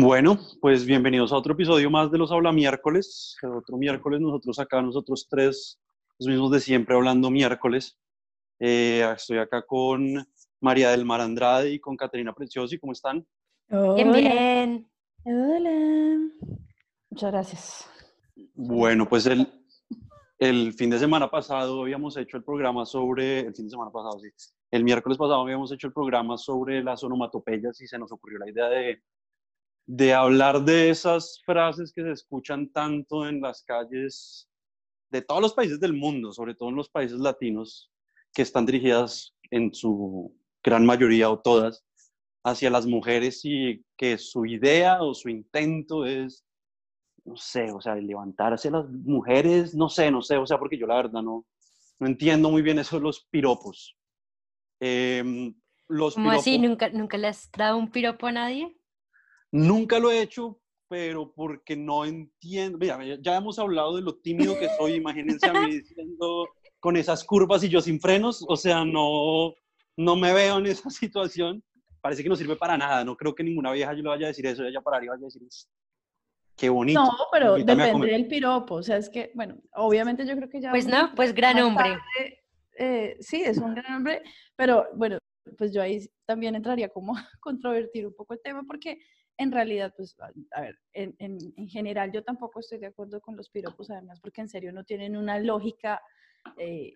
Bueno, pues bienvenidos a otro episodio más de los Habla Miércoles. Otro miércoles, nosotros acá, nosotros tres, los mismos de siempre, hablando miércoles. Eh, estoy acá con María del Mar Andrade y con Caterina Preciosi. ¿Cómo están? Bien, bien. Hola. Muchas gracias. Bueno, pues el, el fin de semana pasado habíamos hecho el programa sobre, el fin de semana pasado, sí, el miércoles pasado habíamos hecho el programa sobre las onomatopeyas y se nos ocurrió la idea de, de hablar de esas frases que se escuchan tanto en las calles de todos los países del mundo, sobre todo en los países latinos, que están dirigidas en su gran mayoría o todas hacia las mujeres y que su idea o su intento es no sé, o sea, levantarse las mujeres, no sé, no sé, o sea, porque yo la verdad no, no entiendo muy bien eso de los piropos. Eh, los ¿Cómo así? ¿Nunca, ¿Nunca le has dado un piropo a nadie? Nunca lo he hecho, pero porque no entiendo. Mira, ya hemos hablado de lo tímido que soy, imagínense a mí diciendo con esas curvas y yo sin frenos, o sea, no, no me veo en esa situación. Parece que no sirve para nada, no creo que ninguna vieja yo le vaya a decir eso, ella pararía y vaya a decir eso Qué bonito. No, pero depende del piropo. O sea, es que, bueno, obviamente yo creo que ya. Pues no, pues gran hombre. Eh, sí, es un gran hombre, pero bueno, pues yo ahí también entraría como a controvertir un poco el tema, porque en realidad, pues, a ver, en, en, general yo tampoco estoy de acuerdo con los piropos, además, porque en serio no tienen una lógica eh,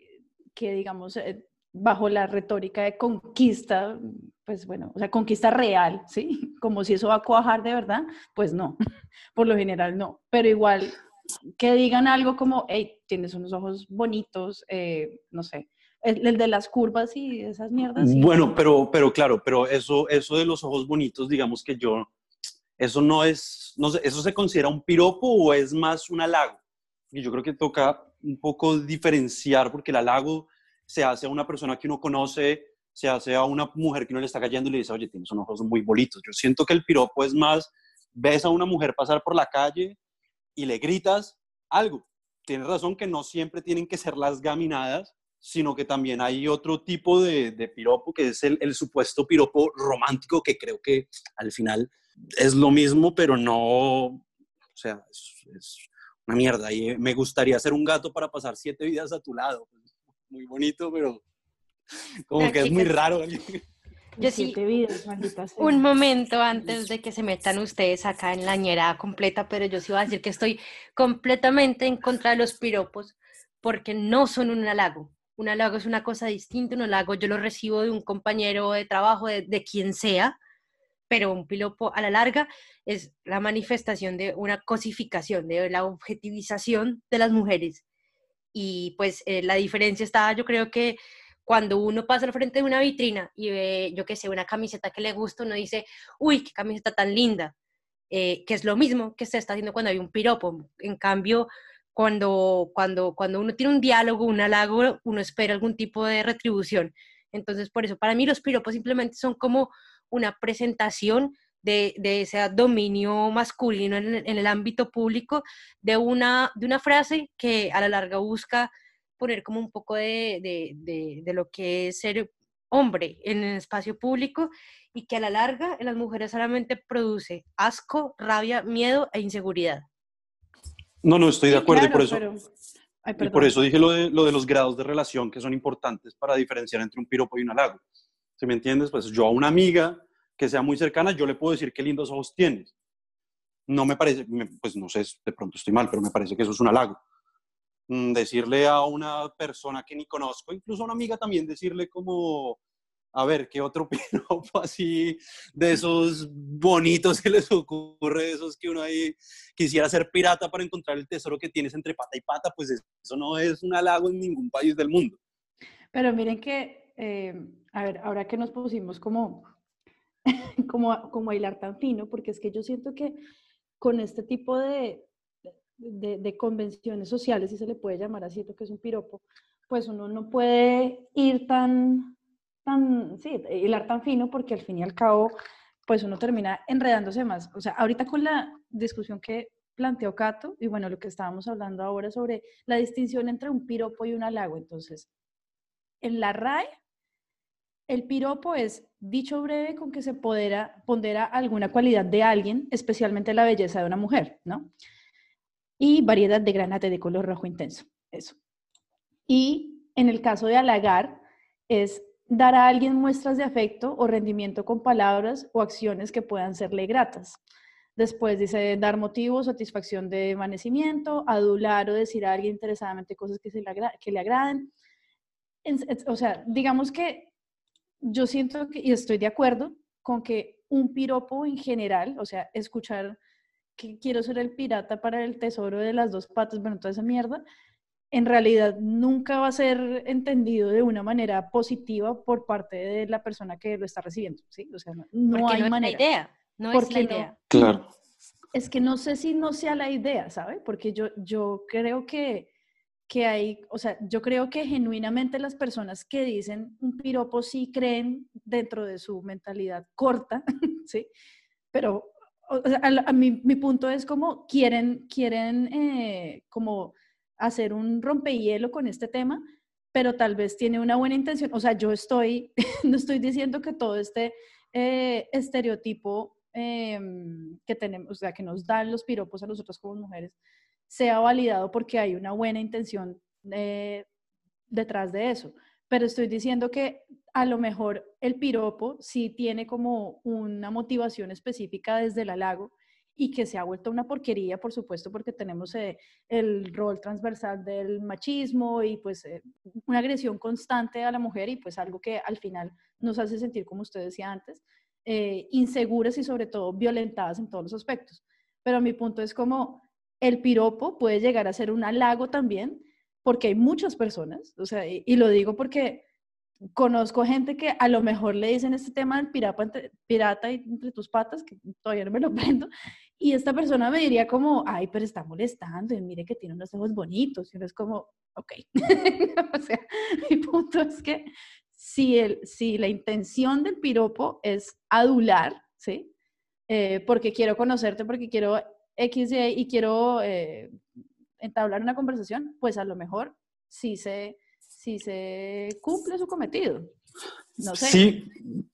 que, digamos, eh, bajo la retórica de conquista, pues bueno, o sea, conquista real, ¿sí? Como si eso va a cuajar de verdad, pues no, por lo general no, pero igual que digan algo como, hey, tienes unos ojos bonitos, eh, no sé, el, de las curvas y esas mierdas. Bueno, pero, pero claro, pero eso, eso de los ojos bonitos, digamos que yo, eso no es, no sé, ¿eso se considera un piropo o es más un halago? Y yo creo que toca un poco diferenciar, porque el halago se hace a una persona que uno conoce, se hace a una mujer que uno le está cayendo y le dice, oye, tienes unos ojos muy bonitos. Yo siento que el piropo es más, ves a una mujer pasar por la calle y le gritas algo. Tienes razón que no siempre tienen que ser las gaminadas, sino que también hay otro tipo de, piropo, que es el, supuesto piropo romántico, que creo que al final es lo mismo, pero no, o sea, es, es una mierda. Y me gustaría ser un gato para pasar siete vidas a tu lado muy bonito, pero como que es muy raro. Yo sí, un momento antes de que se metan ustedes acá en la ñera completa, pero yo sí voy a decir que estoy completamente en contra de los piropos porque no son un halago. Un halago es una cosa distinta, un halago yo lo recibo de un compañero de trabajo, de, de quien sea, pero un piropo a la larga es la manifestación de una cosificación, de la objetivización de las mujeres y pues eh, la diferencia está, yo creo que cuando uno pasa al frente de una vitrina y ve, yo qué sé, una camiseta que le gusta, uno dice, uy, qué camiseta tan linda, eh, que es lo mismo que se está haciendo cuando hay un piropo. En cambio, cuando, cuando, cuando uno tiene un diálogo, un halago, uno espera algún tipo de retribución. Entonces, por eso, para mí los piropos simplemente son como una presentación de, ese dominio masculino en, el ámbito público, de una, de una frase que a la larga busca poner como un poco de, de, lo que es ser hombre en el espacio público y que a la larga en las mujeres solamente produce asco, rabia, miedo e inseguridad. No, no, estoy de acuerdo y por eso... y por eso dije lo de, lo de los grados de relación que son importantes para diferenciar entre un piropo y un halago. ¿Se me entiendes? Pues yo a una amiga que sea muy cercana, yo le puedo decir qué lindos ojos tienes. No me parece, pues no sé, de pronto estoy mal, pero me parece que eso es un halago. Mm, decirle a una persona que ni conozco, incluso a una amiga también, decirle como, a ver, ¿qué otro piropo así de esos bonitos que les ocurre, esos que uno ahí quisiera ser pirata para encontrar el tesoro que tienes entre pata y pata? Pues eso no es un halago en ningún país del mundo. Pero miren que, eh, a ver, ahora que nos pusimos como como, como hilar tan fino, porque es que yo siento que con este tipo de, de, convenciones sociales, si se le puede llamar así, que es un piropo, pues uno no puede ir tan, tan, sí, hilar tan fino, porque al fin y al cabo, pues uno termina enredándose más. O sea, ahorita con la discusión que planteó Cato, y bueno, lo que estábamos hablando ahora sobre la distinción entre un piropo y un halago, entonces, en la RAE, el piropo es dicho breve con que se pondera, pondera alguna cualidad de alguien, especialmente la belleza de una mujer, ¿no? Y variedad de granate de color rojo intenso, eso. Y en el caso de halagar, es dar a alguien muestras de afecto o rendimiento con palabras o acciones que puedan serle gratas. Después dice dar motivo, satisfacción de emanecimiento, adular o decir a alguien interesadamente cosas que, se le, que le agraden. o sea, digamos que yo siento que, y estoy de acuerdo con que un piropo en general, o sea, escuchar que quiero ser el pirata para el tesoro de las dos patas, bueno, toda esa mierda, en realidad nunca va a ser entendido de una manera positiva por parte de la persona que lo está recibiendo, ¿sí? O sea, no, hay manera. idea. No es la idea. Claro. Es que no sé si no sea la idea, ¿sabe? Porque yo, yo creo que, que hay, o sea, yo creo que genuinamente las personas que dicen un piropo sí creen dentro de su mentalidad corta, ¿sí? Pero a, mi, mi, punto es como quieren, quieren eh, como hacer un rompehielo con este tema, pero tal vez tiene una buena intención. O sea, yo estoy, no estoy diciendo que todo este eh, estereotipo Em, que tenemos, o sea, que nos dan los piropos a nosotros como mujeres, sea validado porque hay una buena intención eh, detrás de eso. Pero estoy diciendo que a lo mejor el piropo sí tiene como una motivación específica desde el halago y que se ha vuelto una porquería, por supuesto, porque tenemos eh, el rol transversal del machismo y pues eh, una agresión constante a la mujer y pues algo que al final nos hace sentir, como usted decía antes, inseguras y sobre todo violentadas en todos los aspectos. Pero mi punto es como el piropo puede llegar a ser un halago también, porque hay muchas personas, o sea, y, lo digo porque conozco gente que a lo mejor le dicen este tema del pirata pirata entre tus patas, que todavía no me lo prendo, y esta persona me diría como, ay, pero está molestando, y mire que tiene unos ojos bonitos, y uno es como, ok. o sea, mi punto es que si, el, si la intención del piropo es adular, ¿sí? Eh, porque quiero conocerte, porque quiero X y quiero eh, entablar una conversación, pues a lo mejor sí se, sí se cumple su cometido. No sé. Sí,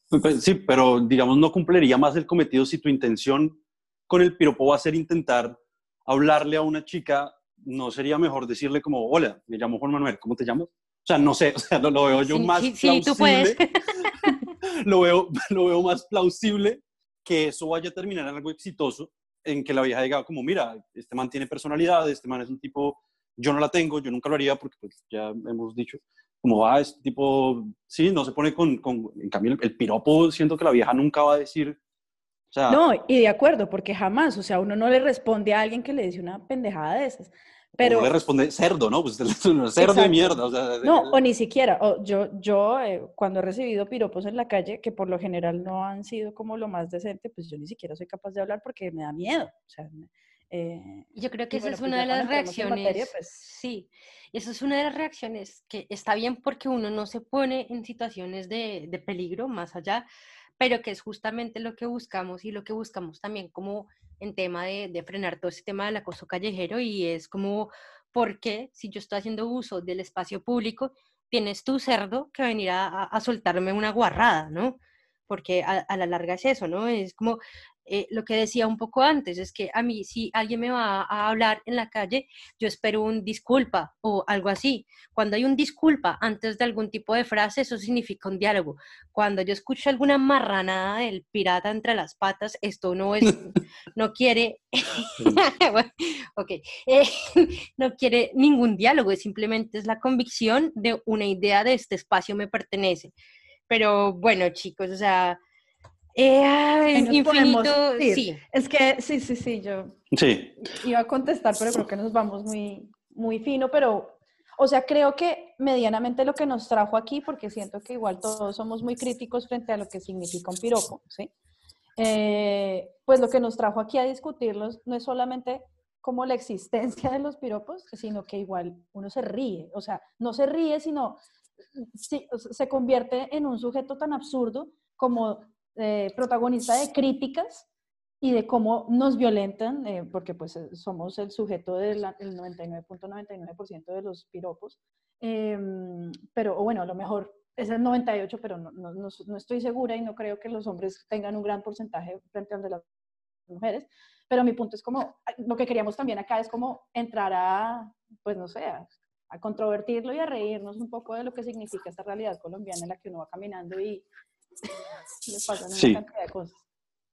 pues, sí, pero digamos no cumpliría más el cometido si tu intención con el piropo va a ser intentar hablarle a una chica, no sería mejor decirle como, hola, me llamo Juan Manuel, ¿cómo te llamas? O sea, no sé, o sea, lo, veo yo más sí, plausible. Sí, tú puedes. lo, veo, lo veo más plausible que eso vaya a terminar en algo exitoso, en que la vieja diga como, mira, este man tiene personalidad, este man es un tipo, yo no la tengo, yo nunca lo haría porque pues, ya hemos dicho, como va, este tipo, sí, no se pone con, con en cambio el, piropo, siento que la vieja nunca va a decir, o sea, no, y de acuerdo, porque jamás, o sea, uno no le responde a alguien que le dice una pendejada de esas. Pero, le responde cerdo, ¿no? Pues cerdo de mierda. O sea, no, o ni siquiera. O yo, yo eh, cuando he recibido piropos en la calle, que por lo general no han sido como lo más decente, pues yo ni siquiera soy capaz de hablar porque me da miedo. O sea, eh, yo creo que esa es pues una de las reacciones. pues... Sí, esa es una de las reacciones que está bien porque uno no se pone en situaciones de, de peligro más allá, pero que es justamente lo que buscamos y lo que buscamos también como en tema de, frenar todo ese tema del acoso callejero y es como, ¿por qué si yo estoy haciendo uso del espacio público, tienes tu cerdo que venir a, soltarme una guarrada, ¿no? Porque a, a, la larga es eso, ¿no? Es como, eh, lo que decía un poco antes, es que a mí si alguien me va a hablar en la calle, yo espero un disculpa o algo así. Cuando hay un disculpa antes de algún tipo de frase, eso significa un diálogo. Cuando yo escucho alguna marranada del pirata entre las patas, esto no es, no quiere, ok, eh, no quiere ningún diálogo, simplemente es la convicción de una idea de este espacio me pertenece. Pero bueno, chicos, o sea, eh, infinito, sí. Es que sí, sí, sí, yo sí. iba a contestar, pero creo que nos vamos muy, muy fino, pero, o sea, creo que medianamente lo que nos trajo aquí, porque siento que igual todos somos muy críticos frente a lo que significa un piropo, ¿sí? Eh, pues lo que nos trajo aquí a discutirlos no es solamente como la existencia de los piropos, sino que igual uno se ríe, o sea, no se ríe, sino se convierte en un sujeto tan absurdo como eh, protagonista de críticas y de cómo nos violentan, eh, porque pues eh, somos el sujeto del 99.99% de los piropos, em, pero bueno, a lo mejor es el 98, pero no, no, no, estoy segura y no creo que los hombres tengan un gran porcentaje frente a las mujeres. Pero mi punto es como, lo que queríamos también acá es como entrar a, pues no sé, a, controvertirlo y a reírnos un poco de lo que significa esta realidad colombiana en la que uno va caminando y pasan una cantidad de cosas.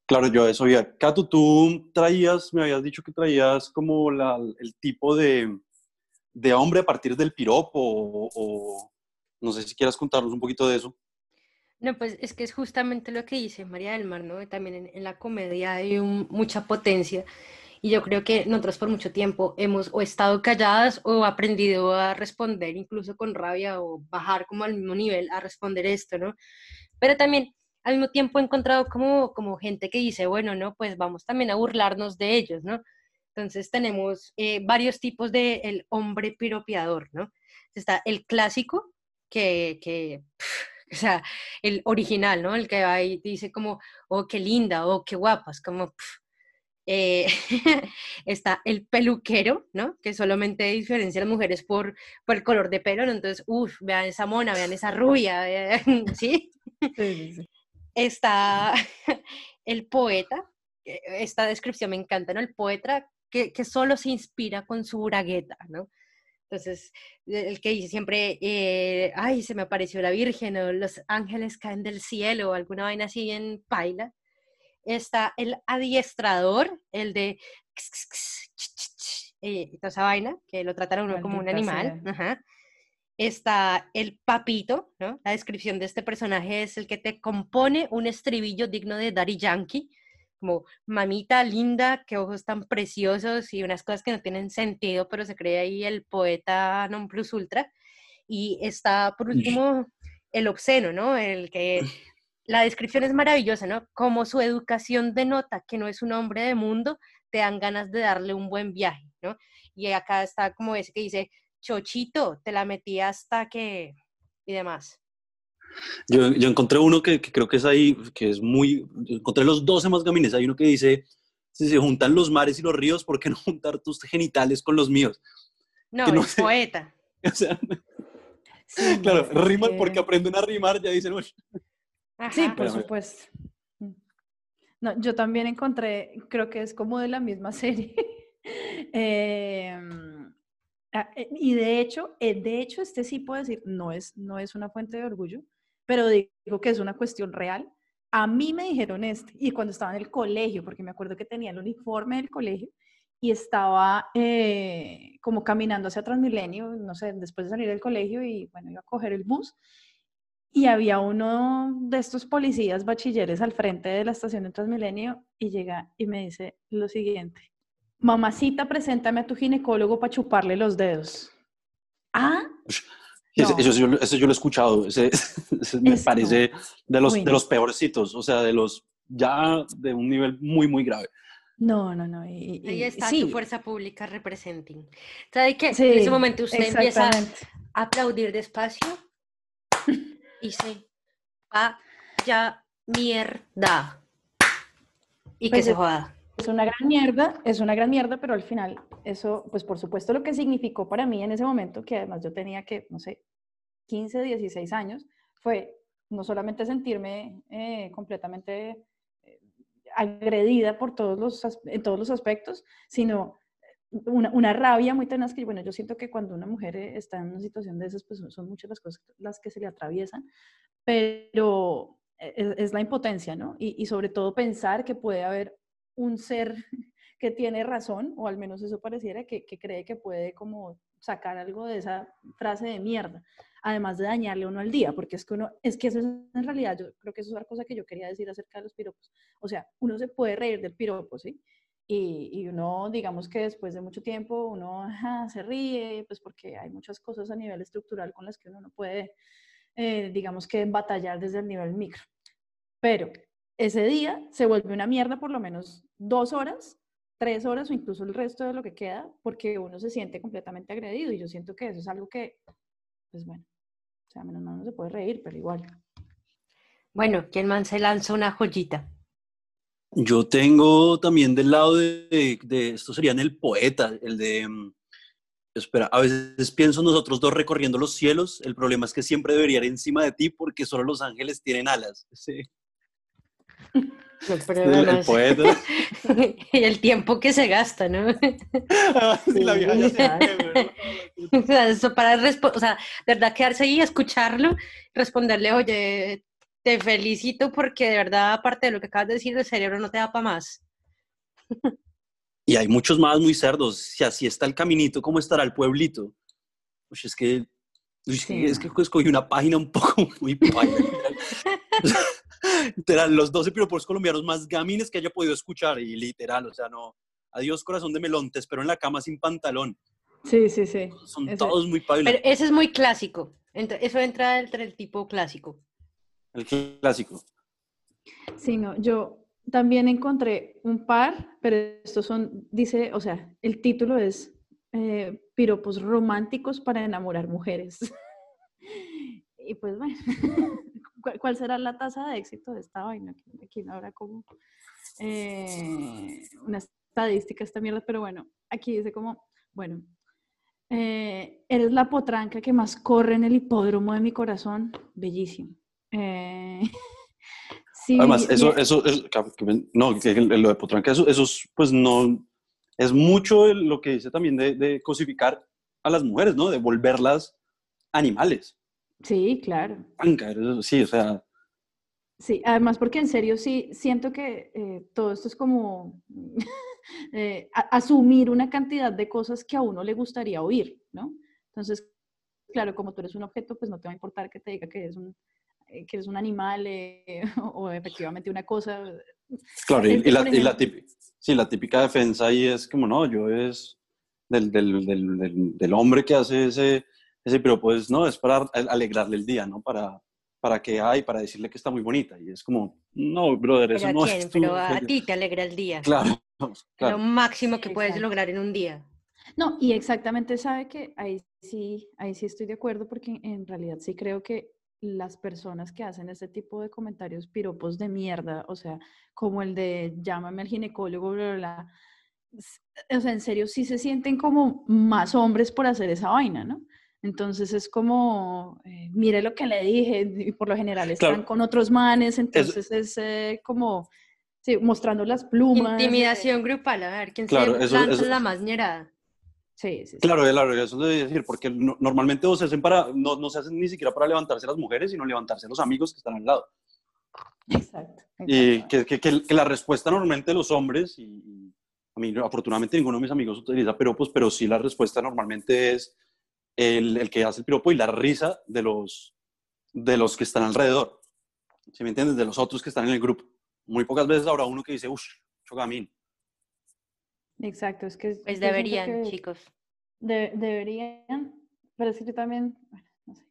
Claro, yo eso ya. Cato, tú traías, me habías dicho que traías como la, el tipo de, de, hombre a partir del piropo o, no sé si quieras contarnos un poquito de eso. No, pues es que es justamente lo que dice María del Mar, ¿no? También en, la comedia hay mucha potencia y yo creo que nosotros por mucho tiempo hemos o estado calladas o aprendido a responder incluso con rabia o bajar como al mismo nivel a responder esto, ¿no? Pero también al mismo tiempo he encontrado como, como gente que dice, bueno, no, pues vamos también a burlarnos de ellos, ¿no? Entonces tenemos eh, varios tipos de el hombre piropeador, ¿no? Está el clásico, que, que o sea, el original, ¿no? El que va y dice como, oh, qué linda, oh, qué guapa, es como, eh, está el peluquero, ¿no? Que solamente diferencia a las mujeres por, por el color de pelo, ¿no? Entonces, uff, vean esa mona, vean esa rubia, ¿sí? Sí, sí está el poeta, esta descripción me encanta, ¿no? El poeta que, que solo se inspira con su bragueta, ¿no? Entonces, el que dice siempre, eh, ay, se me apareció la Virgen, o los ángeles caen del cielo, o alguna vaina así en paila. Está el adiestrador, el de eh, toda esa vaina, que lo trataron uno como un animal. Ajá está el papito, ¿no? La descripción de este personaje es el que te compone un estribillo digno de Daddy Yankee, como mamita linda, qué ojos tan preciosos y unas cosas que no tienen sentido, pero se cree ahí el poeta non plus ultra. Y está, por último, el obsceno, ¿no? El que la descripción es maravillosa, ¿no? Como su educación denota que no es un hombre de mundo, te dan ganas de darle un buen viaje, ¿no? Y acá está como ese que dice, chochito, te la metí hasta que... y demás. Yo, yo encontré uno que, creo que es ahí, que es muy... Encontré los 12 más gamines. Hay uno que dice, si se juntan los mares y los ríos, ¿por qué no juntar tus genitales con los míos? No, es poeta. O sea, claro, riman porque aprenden a rimar, ya dicen, Sí, por supuesto. No, yo también encontré, creo que es como de la misma serie. eh, y de hecho, eh, de hecho, este sí puedo decir, no es, no es una fuente de orgullo, pero digo que es una cuestión real. A mí me dijeron este, y cuando estaba en el colegio, porque me acuerdo que tenía el uniforme del colegio y estaba eh, como caminando hacia Transmilenio, no sé, después de salir del colegio y bueno, iba a coger el bus. Y había uno de estos policías bachilleres al frente de la estación de Transmilenio y llega y me dice lo siguiente mamacita, preséntame a tu ginecólogo para chuparle los dedos. Ah. Eso, yo, lo he escuchado, ese, me parece de los, de los peorcitos, o sea, de los ya de un nivel muy, muy grave. No, no, no. Ahí está tu fuerza pública representing. ¿Sabe qué? en ese momento usted empieza a aplaudir despacio y se vaya mierda. Y que pues se joda es una gran mierda, es una gran mierda, pero al final eso, pues por supuesto lo que significó para mí en ese momento, que además yo tenía que, no sé, 15, 16 años, fue no solamente sentirme eh, completamente eh, agredida por todos los, en todos los aspectos, sino una, una, rabia muy tenaz que, bueno, yo siento que cuando una mujer está en una situación de esas, pues son muchas las cosas las que se le atraviesan, pero es, la impotencia, ¿no? Y sobre todo pensar que puede haber un ser que tiene razón, o al menos eso pareciera, que, cree que puede como sacar algo de esa frase de mierda, además de dañarle uno al día, porque es que uno, es que eso es en realidad, yo creo que eso es otra cosa que yo quería decir acerca de los piropos. O sea, uno se puede reír del piropo, ¿sí? Y, y uno, digamos que después de mucho tiempo, uno se ríe, pues porque hay muchas cosas a nivel estructural con las que uno no puede, eh, digamos que batallar desde el nivel micro. Pero ese día se vuelve una mierda por lo menos dos horas, tres horas o incluso el resto de lo que queda, porque uno se siente completamente agredido y yo siento que eso es algo que, pues bueno, o sea, menos mal no se puede reír, pero igual. Bueno, ¿quién más se lanza una joyita? Yo tengo también del lado de, de, esto sería en el poeta, el de, mm, Espera, a veces pienso nosotros dos recorriendo los cielos, el problema es que siempre debería ir encima de ti porque solo los ángeles tienen alas. Sí. el, el poeta. el tiempo que se gasta, ¿no? Ah, sí, la vieja ya o sea, eso para o sea, de verdad quedarse ahí, escucharlo, responderle, oye, te felicito porque de verdad, aparte de lo que acabas de decir, el cerebro no te da para más. Y hay muchos más muy cerdos. Si así está el caminito, ¿cómo estará el pueblito? Pues es que, es que, escogí una página un poco muy literal, los 12 piropos colombianos más gamines que haya podido escuchar. Y literal, o sea, no. Adiós, corazón de melón, te espero en la cama sin pantalón. Sí, sí, sí. Son todos muy pailas. Pero ese es muy clásico. Eso entra entre el tipo clásico. El clásico. Sí, no, yo también encontré un par, pero estos son, dice, o sea, el título es eh, Piropos románticos para enamorar mujeres. y pues bueno, ¿cuál será la tasa de éxito de esta vaina? Aquí no habrá como eh, una estadística esta mierda, pero bueno, aquí dice como, bueno, eh, eres la potranca que más corre en el hipódromo de mi corazón, bellísimo. Eh, Además, eso, eso, no, lo de Potranca, eso, eso pues no, es mucho lo que dice también de, cosificar a las mujeres, ¿no? De volverlas animales. Sí, claro. Sí, o sea. Sí, además porque en serio sí siento que eh, todo esto es como eh, asumir una cantidad de cosas que a uno le gustaría oír, ¿no? Entonces, claro, como tú eres un objeto, pues no te va a importar que te diga que eres un eh, que eres un animal eh, o efectivamente una cosa. Claro, y, la, y la, típica, sí, la típica defensa ahí es como, no, yo es del, del, del, del hombre que hace ese, ese, pero pues no, es para alegrarle el día, ¿no? Para, para que hay, para decirle que está muy bonita. Y es como, no, brother, eso no es. Pero a ti te alegra el día. Claro, claro. Lo máximo que puedes lograr en un día. No, y exactamente sabe que ahí sí, ahí sí estoy de acuerdo porque en realidad sí creo que las personas que hacen ese tipo de comentarios piropos de mierda, o sea, como el de llámame al ginecólogo, bla, bla, o sea, en serio, sí se sienten como más hombres por hacer esa vaina, ¿no? Entonces es como, eh, mire lo que le dije, y por lo general están con otros manes, entonces es, eh, como, sí, mostrando las plumas. Intimidación grupal, a ver, ¿quién claro, se eso, la más ñerada? Sí, sí, Claro, claro, eso debe decir, porque normalmente no se, hacen para, no, no, se hacen ni siquiera para levantarse las mujeres, sino levantarse los amigos que están al lado. Exacto. Y que, que, que, la respuesta normalmente de los hombres, y, a mí afortunadamente ninguno de mis amigos utiliza piropos, pero sí la respuesta normalmente es el, el, que hace el piropo y la risa de los, de los que están alrededor. ¿Sí me entiendes? De los otros que están en el grupo. Muy pocas veces habrá uno que dice, uff, chogamín. Exacto, es que... Pues deberían, chicos. deberían, pero es que yo también, bueno, no sé,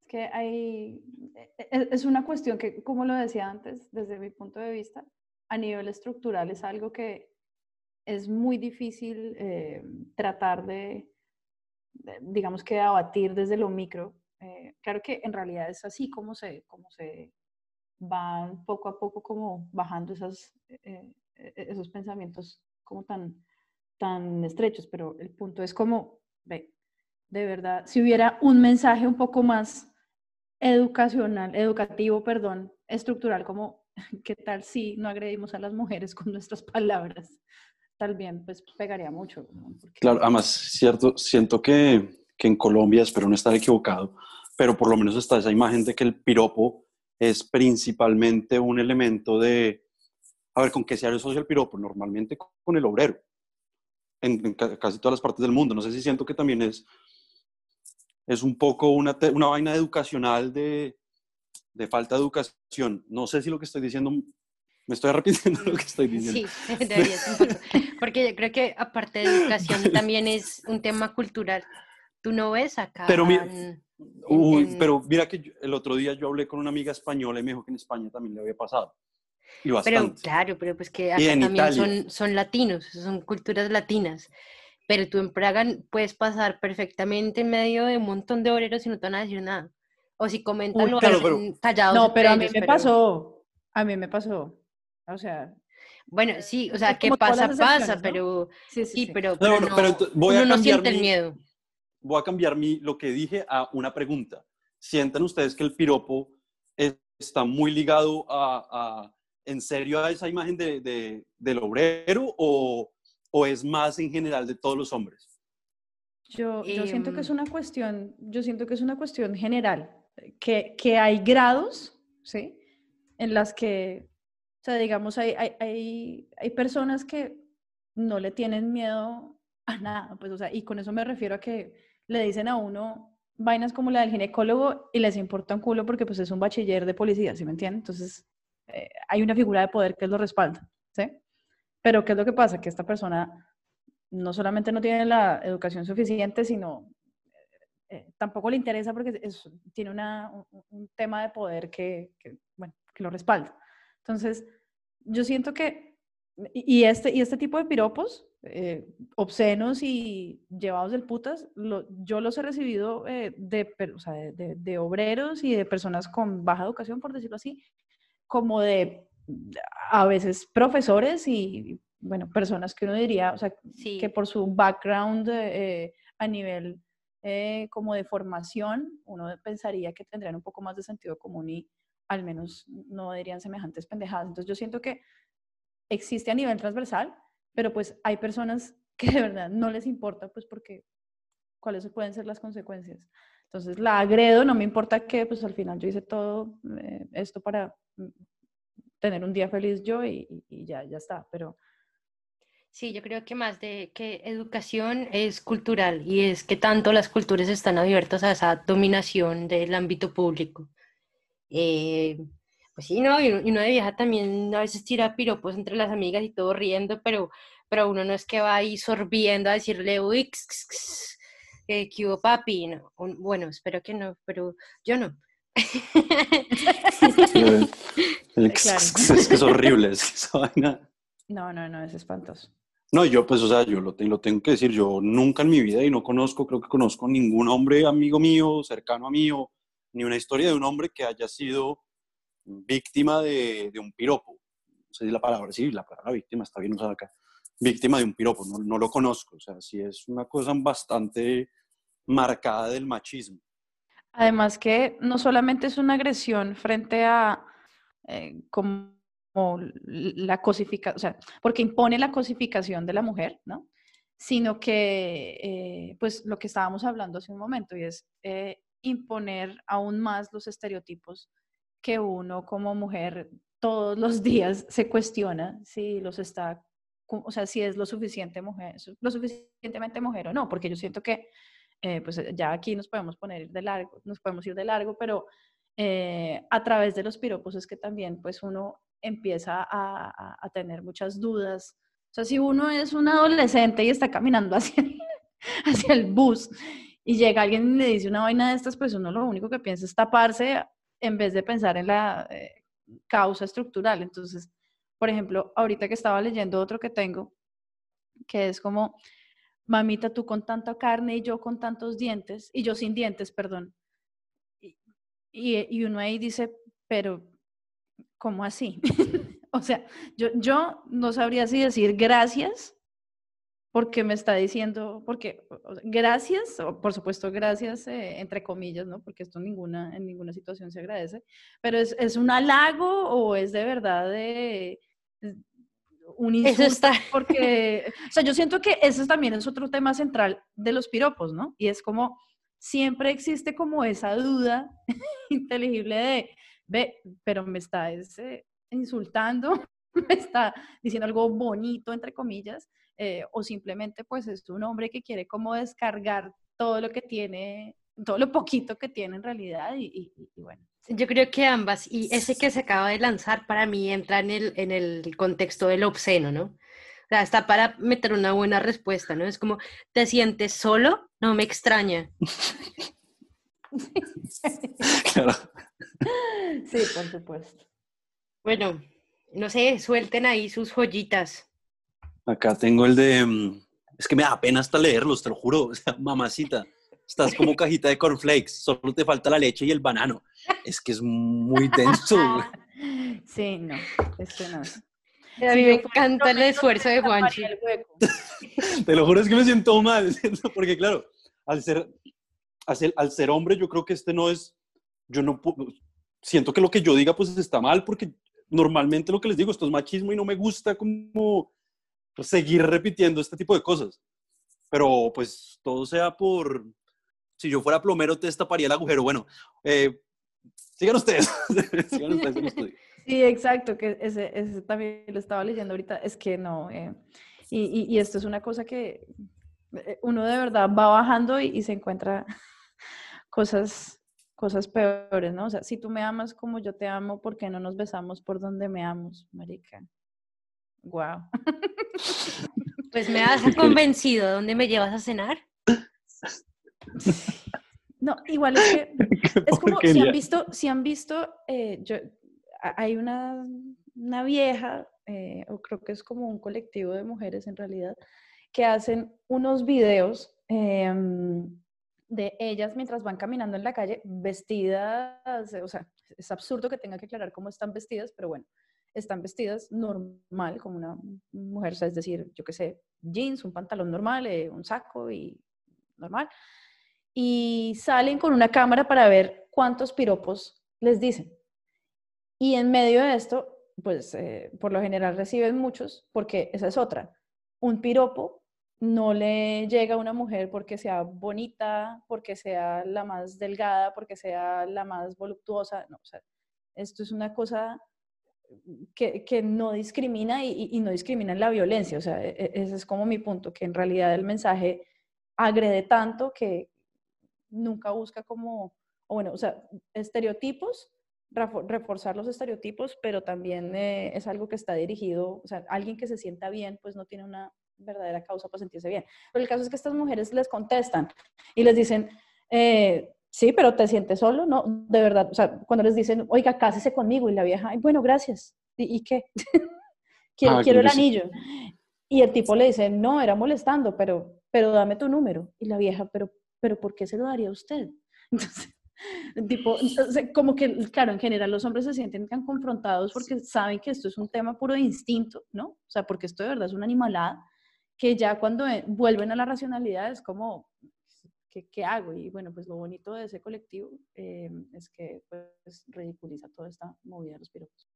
es que hay, e, e, es una cuestión que, como lo decía antes, desde mi punto de vista, a nivel estructural es algo que es muy difícil eh, tratar de, digamos que abatir desde lo micro. Eh, claro que en realidad es así como se, como se van poco a poco como bajando esas, eh, esos pensamientos como tan, tan estrechos, pero el punto es como, ve, de verdad, si hubiera un mensaje un poco más educacional, educativo, perdón, estructural, como, ¿qué tal si no agredimos a las mujeres con nuestras palabras? Tal bien, pues pegaría mucho. Claro, además, cierto, siento que, que en Colombia, espero no estar equivocado, pero por lo menos está esa imagen de que el piropo es principalmente un elemento de, a ver, ¿con qué se asocia el piropo? Normalmente con el obrero, en, casi todas las partes del mundo. No sé si siento que también es, es un poco una, una vaina educacional de, de falta de educación. No sé si lo que estoy diciendo, me estoy repitiendo lo que estoy diciendo. Sí, debería ser un poco. Porque yo creo que aparte de educación también es un tema cultural. Tú no ves acá. Pero, mira, uy, pero mira que el otro día yo hablé con una amiga española y me dijo que en España también le había pasado. Pero claro, pero pues que acá también son, son latinos, son culturas latinas. Pero tú en Praga puedes pasar perfectamente en medio de un montón de obreros y no te van a decir nada. O si comentan lo claro, callados. No, pero a mí me pasó. A mí me pasó. O sea. Bueno, sí, o sea, que pasa, pasa, pero. Sí, sí, pero, no, uno no siente el miedo. voy a cambiar mi, lo que dije a una pregunta. ¿Sienten ustedes que el piropo está muy ligado a, en serio a esa imagen de, del obrero o, o, es más en general de todos los hombres? Yo, yo siento que es em. una cuestión, yo siento que es una cuestión general, que, que hay grados, ¿sí? En las que, sea, digamos, hay, hay, hay, hay personas que no le tienen miedo a nada, pues, o sea, y con eso me refiero a que le dicen a uno vainas como la del ginecólogo y les importa un culo porque pues es un bachiller de policía, ¿sí me entienden? Entonces, eh, hay una figura de poder que lo respalda, ¿sí? Pero ¿qué es lo que pasa? Que esta persona no solamente no tiene la educación suficiente, sino eh, tampoco le interesa porque tiene una, un, tema de poder que, que, bueno, que lo respalda. Entonces, yo siento que, y este, y este tipo de piropos, eh, obscenos y llevados del putas, yo los he recibido de, o sea, de, de, obreros y de personas con baja educación, por decirlo así, como de a veces profesores y bueno, personas que uno diría, o sea, que por su background eh, a nivel eh, como de formación, uno pensaría que tendrían un poco más de sentido común y al menos no dirían semejantes pendejadas. Entonces yo siento que existe a nivel transversal, pero pues hay personas que de verdad no les importa, pues porque cuáles pueden ser las consecuencias. Entonces la agredo, no me importa que pues al final yo hice todo eh, esto para tener un día feliz yo y, y ya, ya está, pero Sí, yo creo que más de que educación es cultural y es que tanto las culturas están abiertas a esa dominación del ámbito público. Eh, pues sí, ¿no? Y uno de vieja también a veces tira piropos entre las amigas y todo riendo, pero, pero uno no es que va ahí sorbiendo a decirle, uy, ¿qué hubo papi? No, bueno, espero que no, pero yo no. es que es horrible esa vaina. No, no, no, es espantoso. No, yo pues, o sea, yo lo, lo, tengo que decir, yo nunca en mi vida y no conozco, creo que conozco ningún hombre amigo mío, cercano a mí, o, ni una historia de un hombre que haya sido víctima de, de un piropo. No sé si la palabra, sí, la palabra víctima está bien usada acá. Víctima de un piropo, no, no lo conozco, o sea, sí es una cosa bastante marcada del machismo. Además que no solamente es una agresión frente a eh, como la cosificación, o sea, porque impone la cosificación de la mujer, ¿no? Sino que, eh, pues, lo que estábamos hablando hace un momento, y es eh, imponer aún más los estereotipos que uno como mujer todos los días se cuestiona si los está, o sea, si es lo suficiente mujer, lo suficientemente mujer o no, porque yo siento que, eh, pues, ya aquí nos podemos poner de largo, nos podemos ir de largo, pero a través de los piropos es que también, pues, uno empieza a, tener muchas dudas. O sea, si uno es un adolescente y está caminando hacia hacia el bus y llega alguien y le dice una vaina de estas, pues uno lo único que piensa es taparse en vez de pensar en la eh, causa estructural. Entonces, por ejemplo, ahorita que estaba leyendo otro que tengo, que es como, mamita, tú con tanta carne y yo con tantos dientes, y yo sin dientes, perdón. Y, y, y uno ahí dice, pero ¿cómo así? o sea, yo, yo no sabría si decir gracias porque me está diciendo, porque gracias, por supuesto gracias eh, entre comillas, ¿no? Porque esto ninguna, en ninguna situación se agradece, pero es, es un halago o es de verdad de, un insulto, eso está. porque, o sea, yo siento que eso también es otro tema central de los piropos, ¿no? Y es como, siempre existe como esa duda inteligible de, ve, pero me está insultando, me está diciendo algo bonito, entre comillas, eh, o simplemente pues es un hombre que quiere como descargar todo lo que tiene, todo lo poquito que tiene en realidad y, bueno. Yo creo que ambas, y ese que se acaba de lanzar para mí entra en el, en el contexto del obsceno, ¿no? O sea, está para meter una buena respuesta, ¿no? Es como, ¿te sientes solo? No me extraña. claro. Sí, por supuesto. Bueno, no sé, suelten ahí sus joyitas. Acá tengo el de. Mm, es que me da pena hasta leerlos, te lo juro. mamacita, estás como cajita de cornflakes, solo te falta la leche y el banano. Es que es muy denso. sí, no, es que no. A mí me encanta el esfuerzo de Juanchi. Te lo juro, es que me siento mal, porque claro, al ser, al ser, hombre, yo creo que este no es, yo no siento que lo que yo diga pues está mal porque normalmente lo que les digo, esto es machismo y no me gusta como seguir repitiendo este tipo de cosas. Pero pues todo sea por, si yo fuera plomero te destaparía el agujero. Bueno, eh, sigan ustedes. sigan ustedes Sí, exacto, que ese, ese, también lo estaba leyendo ahorita, es que no, eh, y, y, esto es una cosa que eh, uno de verdad va bajando y, y se encuentra cosas cosas peores, ¿no? O sea, si tú me amas como yo te amo, ¿por qué no nos besamos por donde me amos, marica? Wow. Pues me has convencido. ¿Dónde me llevas a cenar? No, igual es que es como si han visto, si han visto, eh, yo, hay una, una vieja, eh, o creo que es como un colectivo de mujeres en realidad, que hacen unos videos em, de ellas mientras van caminando en la calle vestidas, o sea, es absurdo que tenga que aclarar cómo están vestidas, pero bueno, están vestidas normal, como una mujer, es decir, yo qué sé, jeans, un pantalón normal, eh, un saco y normal, y salen con una cámara para ver cuántos piropos les dicen. Y en medio de esto, pues eh, por lo general reciben muchos, porque esa es otra. Un piropo no le llega a una mujer porque sea bonita, porque sea la más delgada, porque sea la más voluptuosa. No, o sea, esto es una cosa que, no discrimina y, y, no discrimina en la violencia. O sea, e, e, ese es como mi punto, que en realidad el mensaje agrede tanto que nunca busca como, o bueno, o sea, estereotipos, reforzar los estereotipos, pero también eh, es algo que está dirigido, o sea, alguien que se sienta bien, pues no tiene una verdadera causa para sentirse bien. Pero el caso es que estas mujeres les contestan y les dicen, eh, sí, pero te sientes solo, ¿no? De verdad, o sea, cuando les dicen, oiga, cásese conmigo y la vieja, Ay, bueno, gracias. ¿Y, qué? quiero, ah, quiero el anillo. Y el tipo le dice, no, era molestando, pero, pero dame tu número. Y la vieja, pero, pero ¿por qué se lo daría a usted? Entonces, tipo, como que, claro, en general los hombres se sienten tan confrontados porque saben que esto es un tema puro de instinto, ¿no? O sea, porque esto de verdad es una animalada que ya cuando eh, vuelven a la racionalidad es como, ¿qué, qué hago? Y bueno, pues lo bonito de ese colectivo eh, es que pues ridiculiza toda esta movida de los piropos.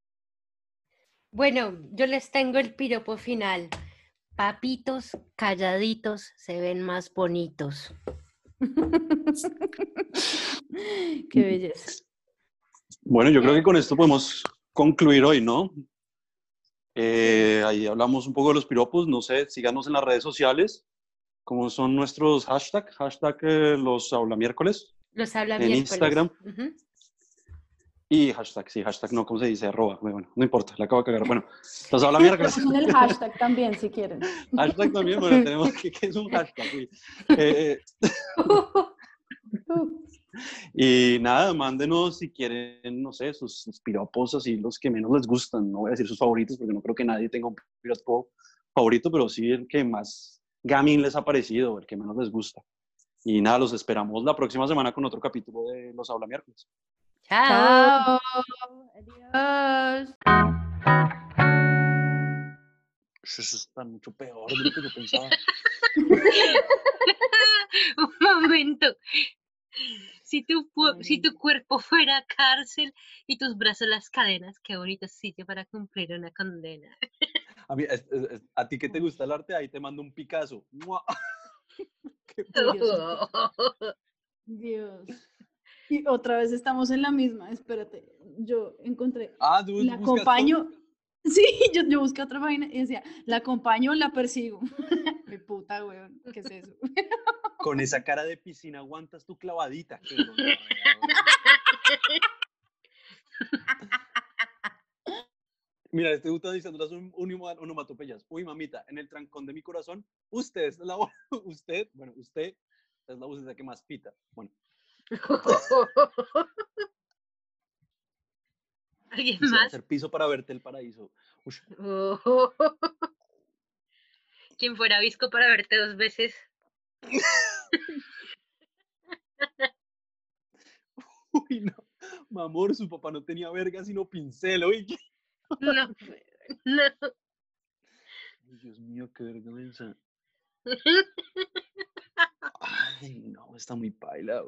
Bueno, yo les tengo el piropo final. Papitos calladitos se ven más bonitos. Qué belleza. Bueno, yo creo que con esto podemos concluir hoy, ¿no? Eh, ahí hablamos un poco de los piropos, no sé, síganos en las redes sociales, como son nuestros hashtags, hashtag eh, los habla miércoles. Los habla en Instagram. Y hashtag, sí, hashtag no, ¿cómo se dice? Arroba, bueno, no importa, la acabo de cagar. Bueno, los habla miércoles. El hashtag también, si quieren. Hashtag también, bueno, tenemos que, ¿qué es un hashtag? Eh, Y nada, mándenos si quieren, no sé, sus, piropos así, los que menos les gustan. No voy a decir sus favoritos porque no creo que nadie tenga un piropo favorito, pero sí el que más gaming les ha parecido, el que menos les gusta. Y nada, los esperamos la próxima semana con otro capítulo de Los Habla Miércoles. Chao. Adiós. Eso está mucho peor de lo que yo pensaba. Un momento. Si tu, si tu cuerpo fuera cárcel y tus brazos las cadenas, qué bonito sitio para cumplir una condena. A, mí, a ti que te gusta el arte, ahí te mando un Picasso. qué Dios. Y otra vez estamos en la misma, espérate, yo encontré, ah, la acompaño, sí, yo, yo busqué otra página y decía, la acompaño, la persigo. Mi puta, weón, ¿qué es eso? Con esa cara de piscina aguantas tu clavadita. Mira, este gusta diciendo las onomatopeyas. Uy, mamita, en el trancón de mi corazón, usted es la usted, bueno, usted es la voz que más pita. Bueno. ¿Alguien más? Hacer piso para verte el paraíso. ¿Quién fuera visco para verte dos veces? Uy, no. Mamor, su papá no tenía verga sino pincel, oye. No, no. Dios mío, qué vergüenza. Ay, no, está muy paila,